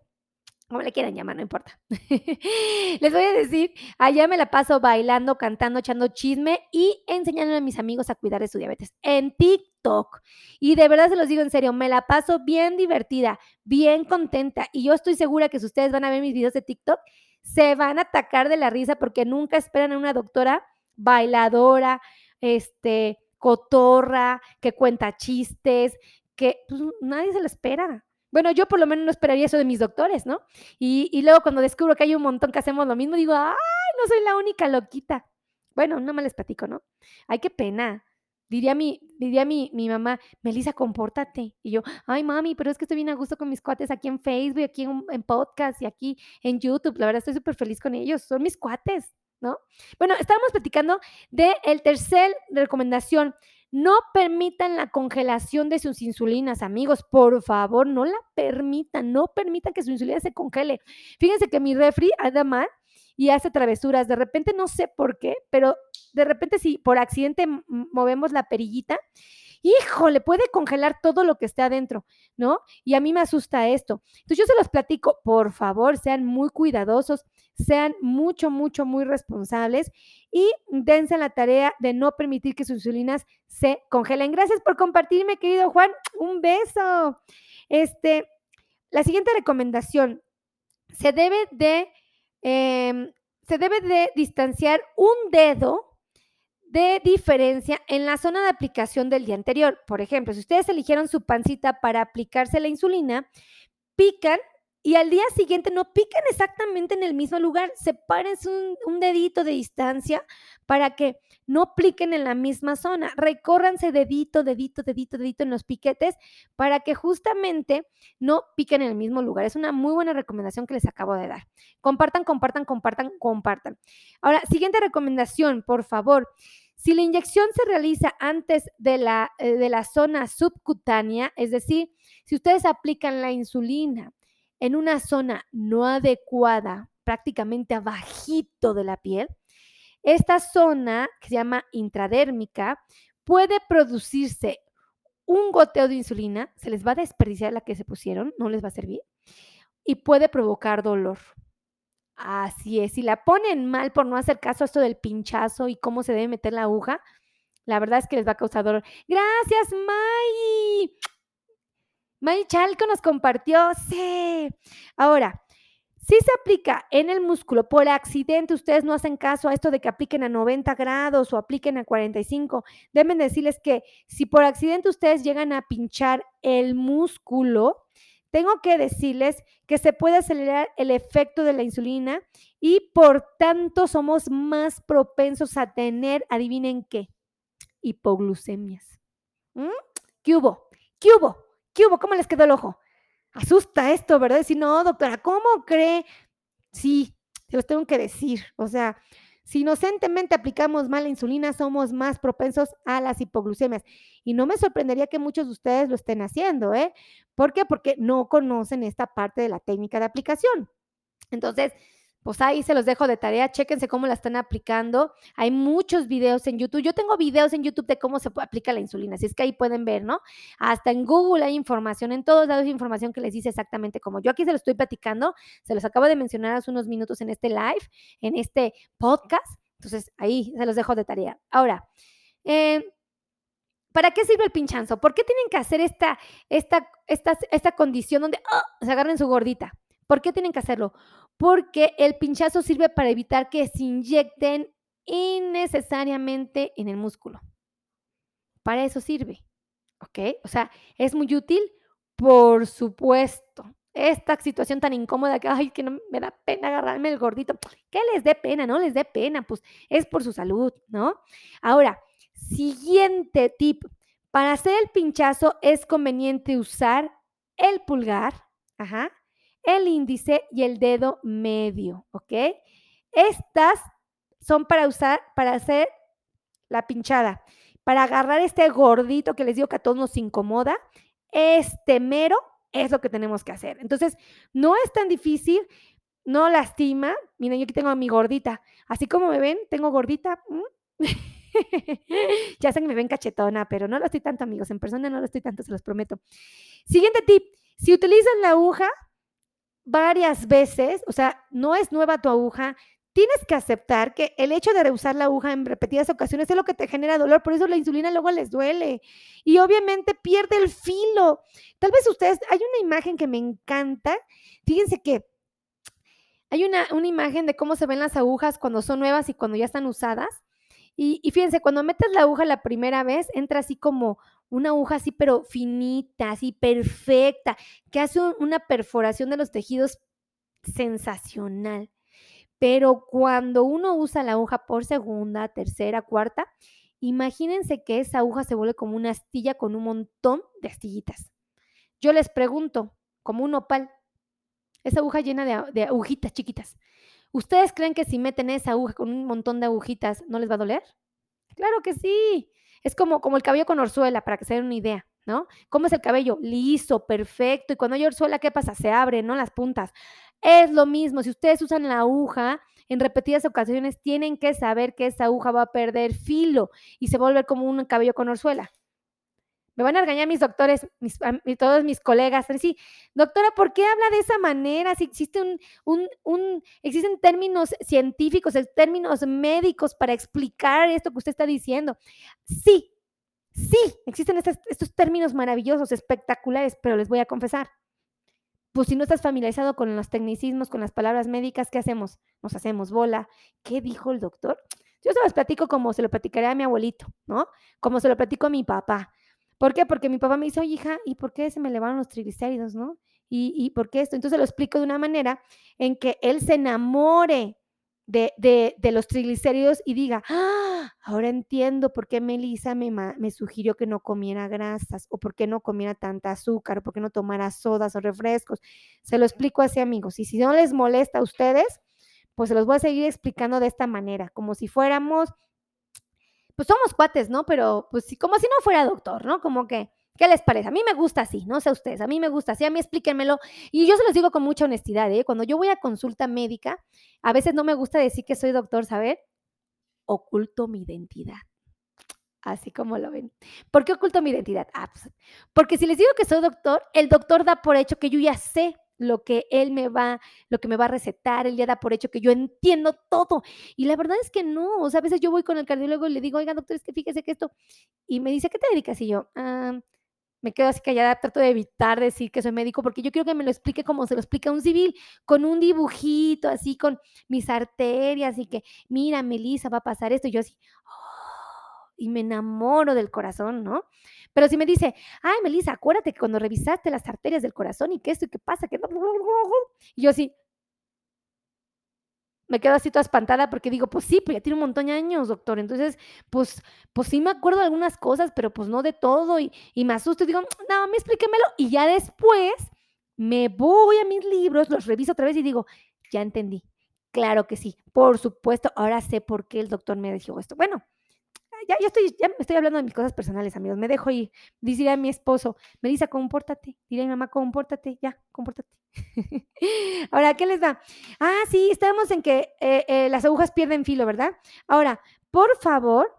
como le quieran llamar, no importa. *laughs* Les voy a decir, allá me la paso bailando, cantando, echando chisme y enseñándole a mis amigos a cuidar de su diabetes en TikTok. Y de verdad se los digo en serio, me la paso bien divertida, bien contenta. Y yo estoy segura que si ustedes van a ver mis videos de TikTok, se van a atacar de la risa porque nunca esperan a una doctora bailadora, este, cotorra, que cuenta chistes, que pues, nadie se lo espera. Bueno, yo por lo menos no esperaría eso de mis doctores, ¿no? Y, luego cuando descubro que hay un montón que hacemos lo mismo, digo, ay, no soy la única loquita. Bueno, no me les platico, ¿no? Ay, qué pena. Diría mi, diría mi, mi mamá, Melissa, compórtate. Y yo, ay, mami, pero es que estoy bien a gusto con mis cuates aquí en Facebook, aquí en, en podcast y aquí en YouTube. La verdad, estoy súper feliz con ellos. Son mis cuates, ¿no? Bueno, estábamos platicando de el tercer recomendación. No permitan la congelación de sus insulinas, amigos. Por favor, no la permitan. No permitan que su insulina se congele. Fíjense que mi refri anda mal y hace travesuras. De repente no sé por qué, pero de repente si por accidente movemos la perillita, híjole, puede congelar todo lo que esté adentro, ¿no? Y a mí me asusta esto. Entonces yo se los platico, por favor, sean muy cuidadosos, sean mucho, mucho, muy responsables y dense la tarea de no permitir que sus insulinas se congelen. Gracias por compartirme, querido Juan. Un beso. Este, la siguiente recomendación, se debe de Em, se debe de distanciar un dedo de diferencia en la zona de aplicación del día anterior. Por ejemplo, si ustedes eligieron su pancita para aplicarse la insulina, pican y al día siguiente no pican exactamente en el mismo lugar, sepárense un, un dedito de distancia para que no pliquen en la misma zona, recórranse dedito, dedito, dedito, dedito en los piquetes para que justamente no piquen en el mismo lugar. Es una muy buena recomendación que les acabo de dar. Compartan, compartan, compartan, compartan. Ahora, siguiente recomendación, por favor. Si la inyección se realiza antes de la, eh, de la zona subcutánea, es decir, si ustedes aplican la insulina en una zona no adecuada, prácticamente abajito de la piel, esta zona, que se llama intradérmica, puede producirse un goteo de insulina, se les va a desperdiciar la que se pusieron, no les va a servir, y puede provocar dolor. Así es, si la ponen mal por no hacer caso a esto del pinchazo y cómo se debe meter la aguja, la verdad es que les va a causar dolor. Gracias, May. May Chalco nos compartió. Sí. Ahora, si se aplica en el músculo por accidente, ustedes no hacen caso a esto de que apliquen a 90 grados o apliquen a 45. Deben decirles que si por accidente ustedes llegan a pinchar el músculo, tengo que decirles que se puede acelerar el efecto de la insulina y por tanto somos más propensos a tener, adivinen qué, hipoglucemias. ¿Mm? ¿Qué hubo? ¿Qué hubo? ¿Qué? ¿Cómo les quedó el ojo? Asusta esto, ¿verdad? Decir, no, doctora, ¿cómo cree? Sí, se los tengo que decir. O sea, si inocentemente aplicamos mal la insulina, somos más propensos a las hipoglucemias. Y no me sorprendería que muchos de ustedes lo estén haciendo, ¿eh? ¿Por qué? Porque no conocen esta parte de la técnica de aplicación. Entonces, pues ahí se los dejo de tarea, chéquense cómo la están aplicando. Hay muchos videos en YouTube. Yo tengo videos en YouTube de cómo se aplica la insulina, así es que ahí pueden ver, ¿no? Hasta en Google hay información, en todos lados hay información que les dice exactamente como yo aquí se lo estoy platicando, se los acabo de mencionar hace unos minutos en este live, en este podcast. Entonces ahí se los dejo de tarea. Ahora, eh, ¿Para qué sirve el pinchanzo? ¿Por qué tienen que hacer esta, esta, esta, esta condición donde ¡oh! se agarren su gordita? ¿Por qué tienen que hacerlo? Porque el pinchazo sirve para evitar que se inyecten innecesariamente en el músculo. Para eso sirve. ¿Ok? O sea, es muy útil, por supuesto. Esta situación tan incómoda que, ay, que no me da pena agarrarme el gordito. Que les dé pena, no les dé pena, pues es por su salud, ¿no? Ahora, siguiente tip. Para hacer el pinchazo es conveniente usar el pulgar, ajá, el índice y el dedo medio, ¿ok? Estas son para usar, para hacer la pinchada, para agarrar este gordito que les digo que a todos nos incomoda, este mero es lo que tenemos que hacer. Entonces, no es tan difícil, no lastima. Miren, yo aquí tengo a mi gordita. Así como me ven, tengo gordita. *laughs* ya sé que me ven cachetona, pero no lo estoy tanto, amigos. En persona no lo estoy tanto, se los prometo. Siguiente tip. Si utilizan la aguja, varias veces, o sea, no es nueva tu aguja, tienes que aceptar que el hecho de reusar la aguja en repetidas ocasiones es lo que te genera dolor, por eso la insulina luego les duele y obviamente pierde el filo. Tal vez ustedes, hay una imagen que me encanta, fíjense que hay una, una imagen de cómo se ven las agujas cuando son nuevas y cuando ya están usadas. Y, y fíjense, cuando metes la aguja la primera vez, entra así como una aguja así, pero finita, así perfecta, que hace una perforación de los tejidos sensacional. Pero cuando uno usa la aguja por segunda, tercera, cuarta, imagínense que esa aguja se vuelve como una astilla con un montón de astillitas. Yo les pregunto, como un opal, esa aguja llena de, de agujitas chiquitas. ¿Ustedes creen que si meten esa aguja con un montón de agujitas no les va a doler? Claro que sí. Es como, como el cabello con orzuela, para que se den una idea, ¿no? ¿Cómo es el cabello? Liso, perfecto. Y cuando hay orzuela, ¿qué pasa? Se abre, ¿no? Las puntas. Es lo mismo. Si ustedes usan la aguja en repetidas ocasiones, tienen que saber que esa aguja va a perder filo y se volver como un cabello con orzuela. Me van a regañar mis doctores, todos mis colegas. Sí, doctora, ¿por qué habla de esa manera? Si existe un, un, un, existen términos científicos, términos médicos para explicar esto que usted está diciendo. Sí, sí, existen estos, estos términos maravillosos, espectaculares, pero les voy a confesar. Pues si no estás familiarizado con los tecnicismos, con las palabras médicas, ¿qué hacemos? Nos hacemos bola. ¿Qué dijo el doctor? Yo se los platico como se lo platicaría a mi abuelito, ¿no? Como se lo platico a mi papá ¿Por qué? Porque mi papá me dice, oye, hija, ¿y por qué se me elevaron los triglicéridos, no? ¿Y, y por qué esto? Entonces lo explico de una manera en que él se enamore de, de, los triglicéridos y diga, ah, ahora entiendo por qué Melissa me, me, sugirió que no comiera grasas o por qué no comiera tanta azúcar o por qué no tomara sodas o refrescos. Se lo explico así, amigos. Y si no les molesta a ustedes, pues se los voy a seguir explicando de esta manera, como si fuéramos pues somos cuates, ¿no? Pero pues como si no fuera doctor, ¿no? Como que, ¿qué les parece? A mí me gusta así, no sé ustedes, a mí me gusta así, a mí explíquenmelo. Y yo se los digo con mucha honestidad, ¿eh? Cuando yo voy a consulta médica, a veces no me gusta decir que soy doctor, ¿saber? Oculto mi identidad. Así como lo ven. ¿Por qué oculto mi identidad? Ah, pues, porque si les digo que soy doctor, el doctor da por hecho que yo ya sé lo que él me va, lo que me va a recetar, él ya da por hecho que yo entiendo todo. Y la verdad es que no, o sea, a veces yo voy con el cardiólogo y le digo, oiga, doctor, es que fíjese que esto, y me dice, ¿qué te dedicas? Y yo, ah, me quedo así callada, trato de evitar decir que soy médico, porque yo quiero que me lo explique como se lo explica un civil, con un dibujito, así, con mis arterias, y que, mira, Melissa, va a pasar esto, y yo así, oh", y me enamoro del corazón, ¿no? Pero si me dice, ay, Melissa, acuérdate que cuando revisaste las arterias del corazón y que esto y qué pasa, que... Y yo así, me quedo así toda espantada porque digo, pues sí, pues ya tiene un montón de años, doctor. Entonces, pues, pues sí me acuerdo de algunas cosas, pero pues no de todo. Y, y me asusto y digo, no, me explíquemelo. Y ya después me voy a mis libros, los reviso otra vez y digo, ya entendí. Claro que sí, por supuesto, ahora sé por qué el doctor me dijo esto. Bueno, ya, ya, estoy, ya estoy hablando de mis cosas personales, amigos. Me dejo ir. Dice a mi esposo, Melissa, compórtate. Diré a mi mamá, compórtate, ya, compórtate. *laughs* Ahora, ¿qué les da? Ah, sí, estamos en que eh, eh, las agujas pierden filo, ¿verdad? Ahora, por favor,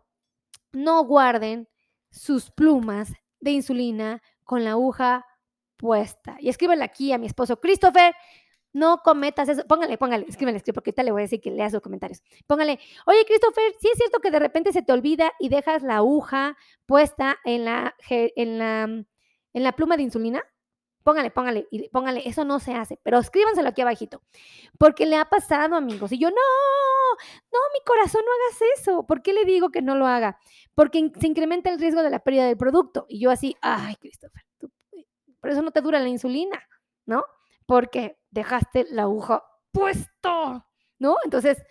no guarden sus plumas de insulina con la aguja puesta. Y escríbanle aquí a mi esposo, Christopher, no cometas eso. Póngale, póngale, escríbele, porque ahorita le voy a decir que lea sus comentarios. Póngale, oye, Christopher, sí es cierto que de repente se te olvida y dejas la aguja puesta en la, en la, en la pluma de insulina. Póngale, póngale, póngale, eso no se hace, pero escríbanselo aquí abajito. Porque le ha pasado, amigos. Y yo, no, no, mi corazón, no hagas eso. ¿Por qué le digo que no lo haga? Porque se incrementa el riesgo de la pérdida del producto. Y yo así, ay, Christopher, por eso no te dura la insulina, ¿no? Porque dejaste la aguja puesto, ¿no? Entonces,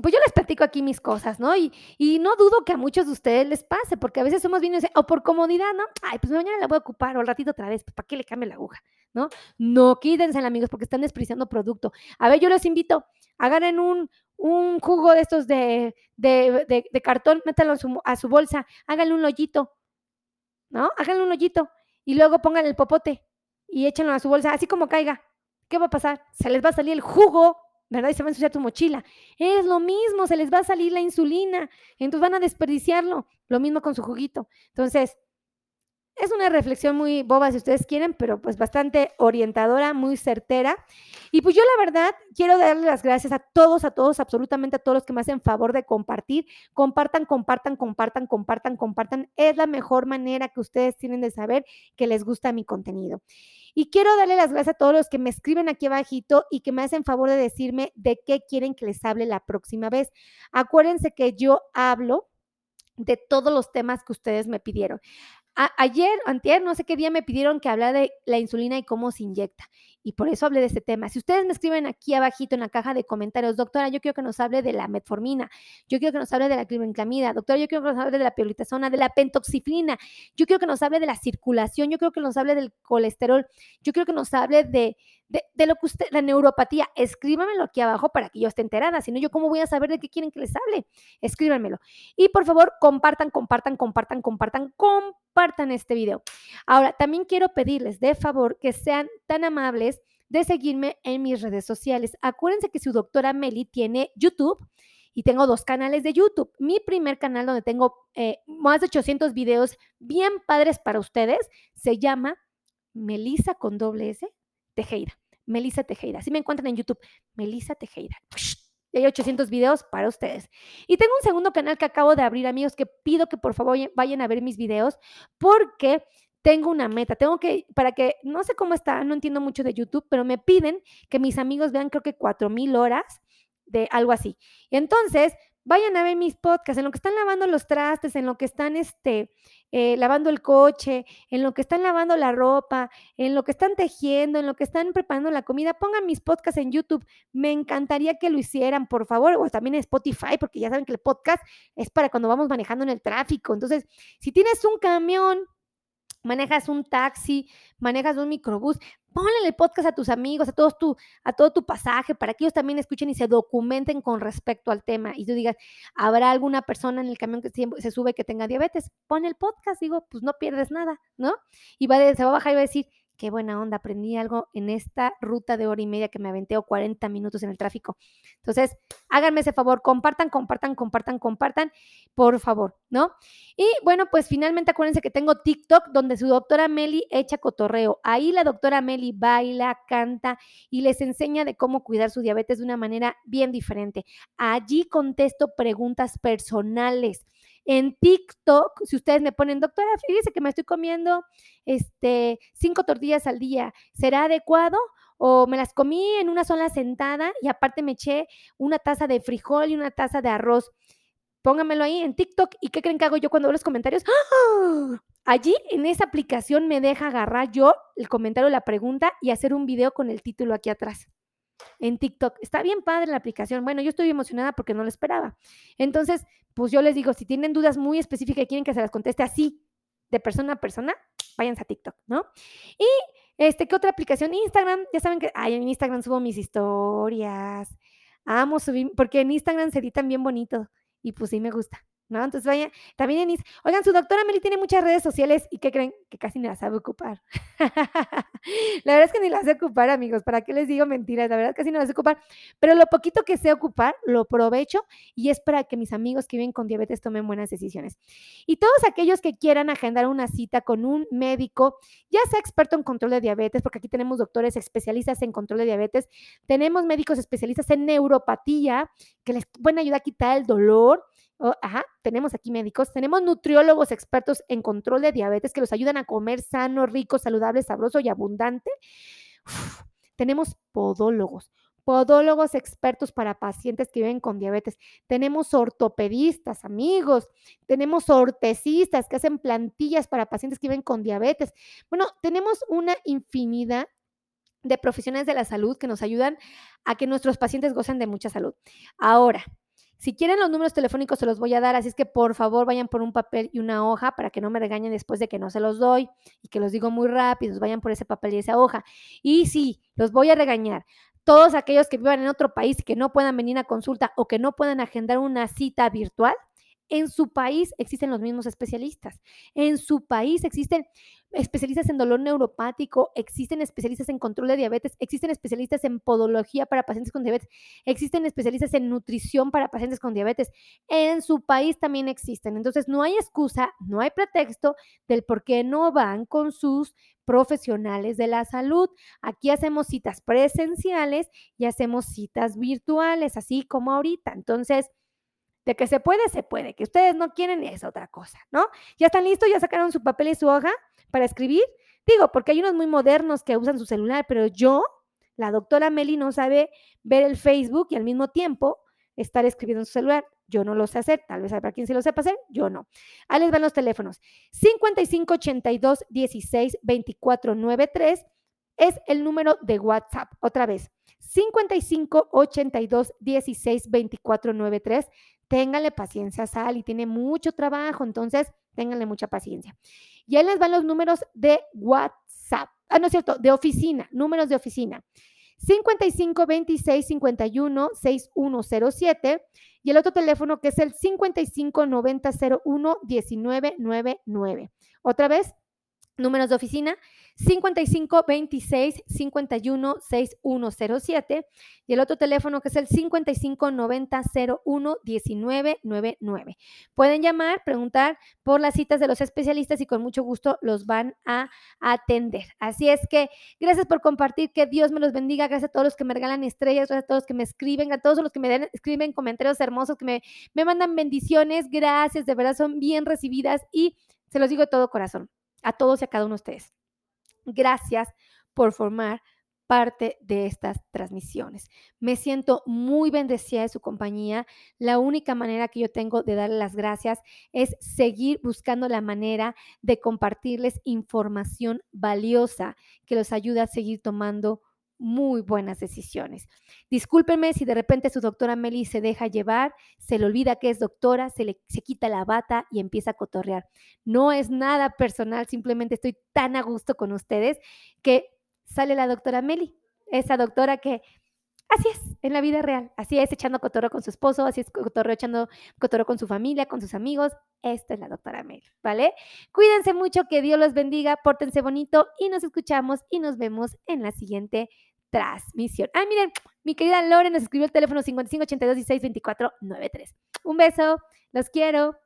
pues yo les platico aquí mis cosas, ¿no? Y, y no dudo que a muchos de ustedes les pase, porque a veces somos bien, o por comodidad, ¿no? Ay, pues mañana la voy a ocupar, o al ratito otra vez, pues ¿para qué le cambie la aguja? ¿No? No quídense, amigos, porque están despreciando producto. A ver, yo les invito, agarren un, un jugo de estos de, de, cartón, métanlo a su, a su bolsa, háganle un hoyito, ¿no? Háganle un hoyito y luego pongan el popote y échenlo a su bolsa, así como caiga. ¿qué va a pasar? Se les va a salir el jugo, ¿verdad? Y se va a ensuciar tu mochila. Es lo mismo, se les va a salir la insulina, entonces van a desperdiciarlo. Lo mismo con su juguito. Entonces, es una reflexión muy boba si ustedes quieren, pero pues bastante orientadora, muy certera. Y pues yo la verdad quiero darle las gracias a todos, a todos, absolutamente a todos los que me hacen favor de compartir. Compartan, compartan, compartan, compartan, compartan. Es la mejor manera que ustedes tienen de saber que les gusta mi contenido. Y quiero darle las gracias a todos los que me escriben aquí abajito y que me hacen favor de decirme de qué quieren que les hable la próxima vez. Acuérdense que yo hablo de todos los temas que ustedes me pidieron. Ayer, antier, no sé qué día me pidieron que hablara de la insulina y cómo se inyecta. y por eso hablé de este tema. Si ustedes me escriben aquí abajito en la caja de comentarios, doctora, yo quiero que nos hable de la metformina, yo quiero que nos hable de la clibenclamida, doctora, yo quiero que nos hable de la piolitazona, de la pentoxiflina, yo quiero que nos hable de la circulación, yo quiero que nos hable del colesterol, yo quiero que nos hable de, de, lo que usted, la neuropatía, escríbanmelo aquí abajo para que yo esté enterada, si no, yo cómo voy a saber de qué quieren que les hable. Escríbanmelo. Y por favor, compartan, compartan, compartan, compartan, compartan este video. Ahora, también quiero pedirles de favor que sean tan amables de seguirme en mis redes sociales. Acuérdense que su doctora Meli tiene YouTube y tengo dos canales de YouTube. Mi primer canal donde tengo eh, más de 800 videos bien padres para ustedes se llama Melisa con doble S Tejeda. Melissa Tejeda. Así me encuentran en YouTube. Melissa Tejeda. *sniffs* Y hay 800 videos para ustedes. Y tengo un segundo canal que acabo de abrir, amigos, que pido que por favor vayan a ver mis videos porque tengo una meta. Tengo que, para que, no sé cómo está, no entiendo mucho de YouTube, pero me piden que mis amigos vean creo que 4000 horas de algo así. Y entonces, vayan a ver mis podcasts, en lo que están lavando los trastes, en lo que están este, eh, lavando el coche, en lo que están lavando la ropa, en lo que están tejiendo, en lo que están preparando la comida, pongan mis podcasts en YouTube. Me encantaría que lo hicieran, por favor, o también en Spotify, porque ya saben que el podcast es para cuando vamos manejando en el tráfico. Entonces, si tienes un camión, manejas un taxi, manejas un microbús, ponle el podcast a tus amigos, a, todos tu, a todo tu pasaje, para que ellos también escuchen y se documenten con respecto al tema. Y tú digas, ¿habrá alguna persona en el camión que se sube que tenga diabetes? Pon el podcast, digo, pues no pierdes nada, ¿no? Y va se va a bajar y va a decir, qué buena onda, aprendí algo en esta ruta de hora y media que me aventé o 40 minutos en el tráfico. Entonces, háganme ese favor, compartan, compartan, compartan, compartan, por favor, ¿no? Y bueno, pues finalmente acuérdense que tengo TikTok donde su doctora Meli echa cotorreo. Ahí la doctora Meli baila, canta y les enseña de cómo cuidar su diabetes de una manera bien diferente. Allí contesto preguntas personales en TikTok, si ustedes me ponen, doctora, fíjese que me estoy comiendo este, cinco tortillas al día, ¿será adecuado? O me las comí en una sola sentada y aparte me eché una taza de frijol y una taza de arroz. Pónganmelo ahí en TikTok. ¿Y qué creen que hago yo cuando veo los comentarios? ¡Ah! Allí en esa aplicación me deja agarrar yo el comentario, la pregunta y hacer un video con el título aquí atrás en TikTok. Está bien padre la aplicación. Bueno, yo estoy emocionada porque no lo esperaba. Entonces, pues yo les digo, si tienen dudas muy específicas y quieren que se las conteste así, de persona a persona, váyanse a TikTok, ¿no? Y, este, ¿qué otra aplicación? Instagram, ya saben que, ay, en Instagram subo mis historias. Amo subir, porque en Instagram se editan bien bonito y pues sí me gusta. ¿No? Entonces vaya, también en oigan, su doctora Meli tiene muchas redes sociales y ¿qué creen? Que casi ni las sabe ocupar. *laughs* la verdad es que ni las sé ocupar, amigos, ¿para qué les digo mentiras? La verdad es que casi no las sé ocupar, pero lo poquito que sé ocupar, lo aprovecho y es para que mis amigos que viven con diabetes tomen buenas decisiones. Y todos aquellos que quieran agendar una cita con un médico, ya sea experto en control de diabetes, porque aquí tenemos doctores especialistas en control de diabetes, tenemos médicos especialistas en neuropatía, que les pueden ayudar a quitar el dolor, Oh, ajá, tenemos aquí médicos, tenemos nutriólogos expertos en control de diabetes que los ayudan a comer sano, rico, saludable, sabroso y abundante. tenemos podólogos, podólogos expertos para pacientes que viven con diabetes. Tenemos ortopedistas, amigos. Tenemos ortecistas que hacen plantillas para pacientes que viven con diabetes. Bueno, tenemos una infinidad de profesionales de la salud que nos ayudan a que nuestros pacientes gocen de mucha salud. Ahora, si quieren los números telefónicos se los voy a dar, así es que por favor vayan por un papel y una hoja para que no me regañen después de que no se los doy y que los digo muy rápido, vayan por ese papel y esa hoja. Y sí, los voy a regañar. Todos aquellos que vivan en otro país y que no puedan venir a consulta o que no puedan agendar una cita virtual, en su país existen los mismos especialistas. En su país existen especialistas en dolor neuropático, existen especialistas en control de diabetes, existen especialistas en podología para pacientes con diabetes, existen especialistas en nutrición para pacientes con diabetes. En su país también existen. Entonces, no hay excusa, no hay pretexto del por qué no van con sus profesionales de la salud. Aquí hacemos citas presenciales y hacemos citas virtuales, así como ahorita. Entonces, de que se puede, se puede. Que ustedes no quieren es otra cosa, ¿no? ¿Ya están listos? ¿Ya sacaron su papel y su hoja para escribir? Digo, porque hay unos muy modernos que usan su celular, pero yo, la doctora Meli, no sabe ver el Facebook y al mismo tiempo estar escribiendo en su celular. Yo no lo sé hacer, tal vez para quien se lo sepa hacer, yo no. Ahí les van los teléfonos. 55 82 16 24 93 es el número de WhatsApp. Otra vez, 55 82 16 24 93. Ténganle paciencia, Sal, y tiene mucho trabajo, entonces ténganle mucha paciencia. Y ahí les van los números de WhatsApp. Ah, no es cierto, de oficina, números de oficina. 55 26 51 6107 y el otro teléfono que es el 55 90 01 1999. Otra vez, números de oficina 55 26 51 6107 y el otro teléfono que es el 55 90 01 1999. Pueden llamar, preguntar por las citas de los especialistas y con mucho gusto los van a atender. Así es que gracias por compartir, que Dios me los bendiga, gracias a todos los que me regalan estrellas, gracias a todos los que me escriben, a todos los que me escriben comentarios hermosos, que me, me mandan bendiciones, gracias, de verdad son bien recibidas y se los digo de todo corazón, a todos y a cada uno de ustedes. Gracias por formar parte de estas transmisiones. Me siento muy bendecida de su compañía. La única manera que yo tengo de darle las gracias es seguir buscando la manera de compartirles información valiosa que los ayude a seguir tomando muy buenas decisiones. Discúlpenme si de repente su doctora Meli se deja llevar, se le olvida que es doctora, se le se quita la bata y empieza a cotorrear. No es nada personal, simplemente estoy tan a gusto con ustedes que sale la doctora Meli, esa doctora que así es en la vida real, así es echando cotorreo con su esposo, así es cotorreo echando cotorreo con su familia, con sus amigos. Esta es la doctora Meli, ¿vale? Cuídense mucho, que Dios los bendiga, pórtense bonito y nos escuchamos y nos vemos en la siguiente transmisión. Ah, miren, mi querida Lore nos escribió el teléfono 5582 16 Un beso, los quiero.